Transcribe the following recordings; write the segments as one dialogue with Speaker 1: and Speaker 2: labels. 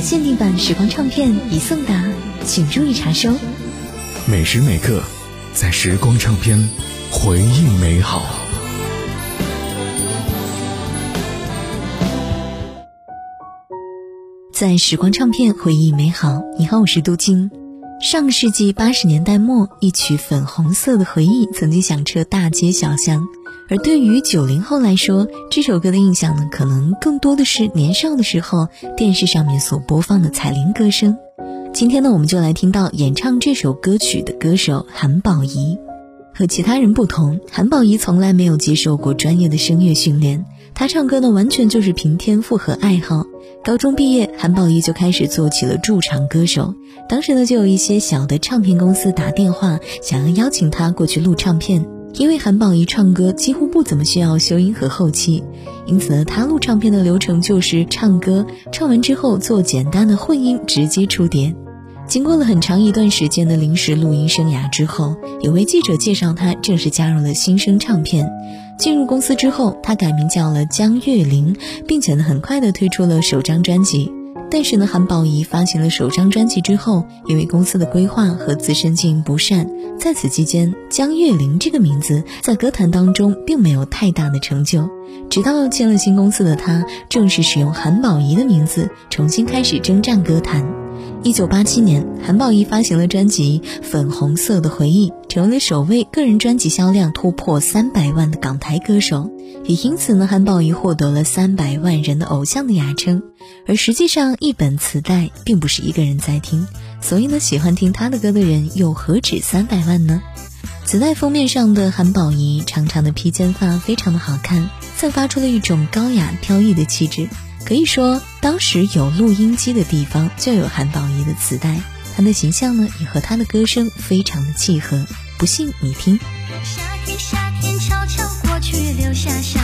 Speaker 1: 的
Speaker 2: 限定版时光唱片已送达，请注意查收。
Speaker 3: 每时每刻，在时光唱片，回忆美好。
Speaker 2: 在时光唱片回忆美好。你好，我是杜晶。上个世纪八十年代末，一曲《粉红色的回忆》曾经响彻大街小巷。而对于九零后来说，这首歌的印象呢，可能更多的是年少的时候电视上面所播放的彩铃歌声。今天呢，我们就来听到演唱这首歌曲的歌手韩宝仪。和其他人不同，韩宝仪从来没有接受过专业的声乐训练，她唱歌呢，完全就是凭天赋和爱好。高中毕业，韩宝仪就开始做起了驻场歌手。当时呢，就有一些小的唱片公司打电话，想要邀请她过去录唱片。因为韩宝仪唱歌几乎不怎么需要修音和后期，因此呢，她录唱片的流程就是唱歌，唱完之后做简单的混音，直接出碟。经过了很长一段时间的临时录音生涯之后，有位记者介绍她正式加入了新生唱片。进入公司之后，她改名叫了江月玲，并且呢，很快的推出了首张专辑。但是呢，韩宝仪发行了首张专辑之后，因为公司的规划和自身经营不善，在此期间，江月玲这个名字在歌坛当中并没有太大的成就。直到进了新公司的她，正式使用韩宝仪的名字，重新开始征战歌坛。一九八七年，韩宝仪发行了专辑《粉红色的回忆》，成为了首位个人专辑销量突破三百万的港台歌手。也因此呢，韩宝仪获得了“三百万人的偶像”的雅称。而实际上，一本磁带并不是一个人在听，所以呢，喜欢听他的歌的人又何止三百万呢？磁带封面上的韩宝仪，长长的披肩发非常的好看，散发出了一种高雅飘逸的气质。可以说，当时有录音机的地方就有韩宝仪的磁带，她的形象呢也和她的歌声非常的契合。不信你听。
Speaker 4: 夏天夏天悄悄过去，留下小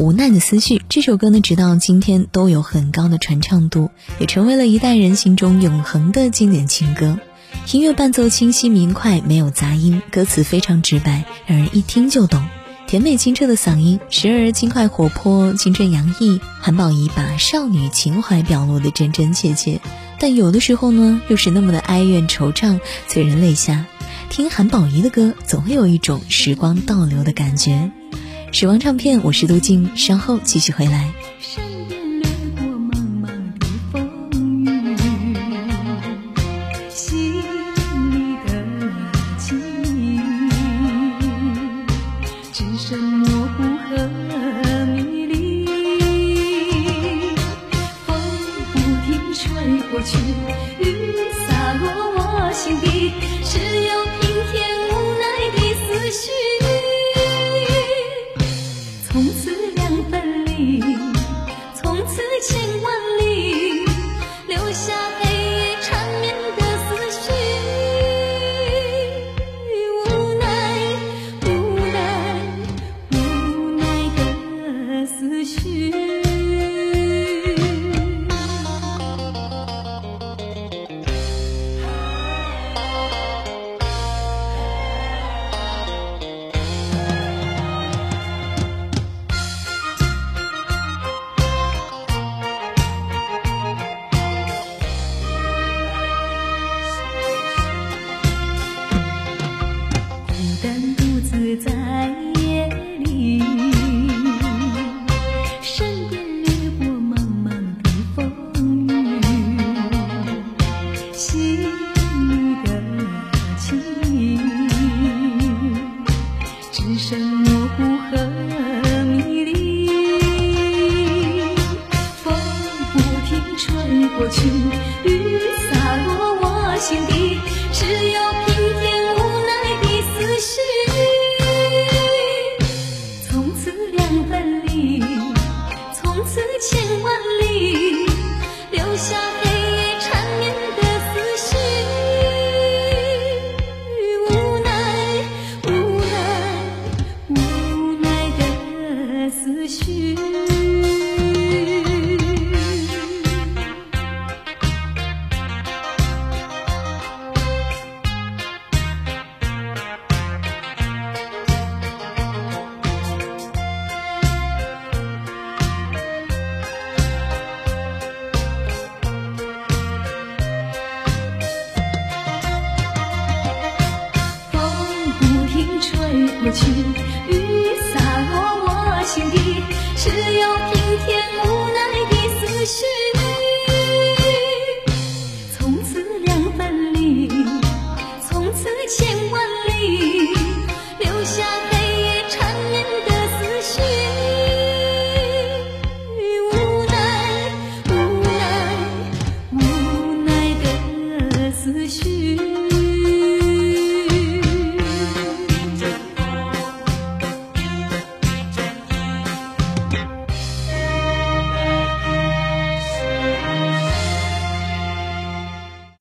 Speaker 2: 无奈的思绪这首歌呢，直到今天都有很高的传唱度，也成为了一代人心中永恒的经典情歌。音乐伴奏清晰明快，没有杂音，歌词非常直白，让人一听就懂。甜美清澈的嗓音，时而轻快活泼、青春洋溢，韩宝仪把少女情怀表露的真真切切，但有的时候呢，又是那么的哀怨惆怅，催人泪下。听韩宝仪的歌，总会有一种时光倒流的感觉。时光唱片，我是杜静，稍后继续回来。
Speaker 4: 身边掠过茫茫的风雨，心里的情，只剩模糊和迷离。风不停吹过去，雨洒落我心底，只有思绪。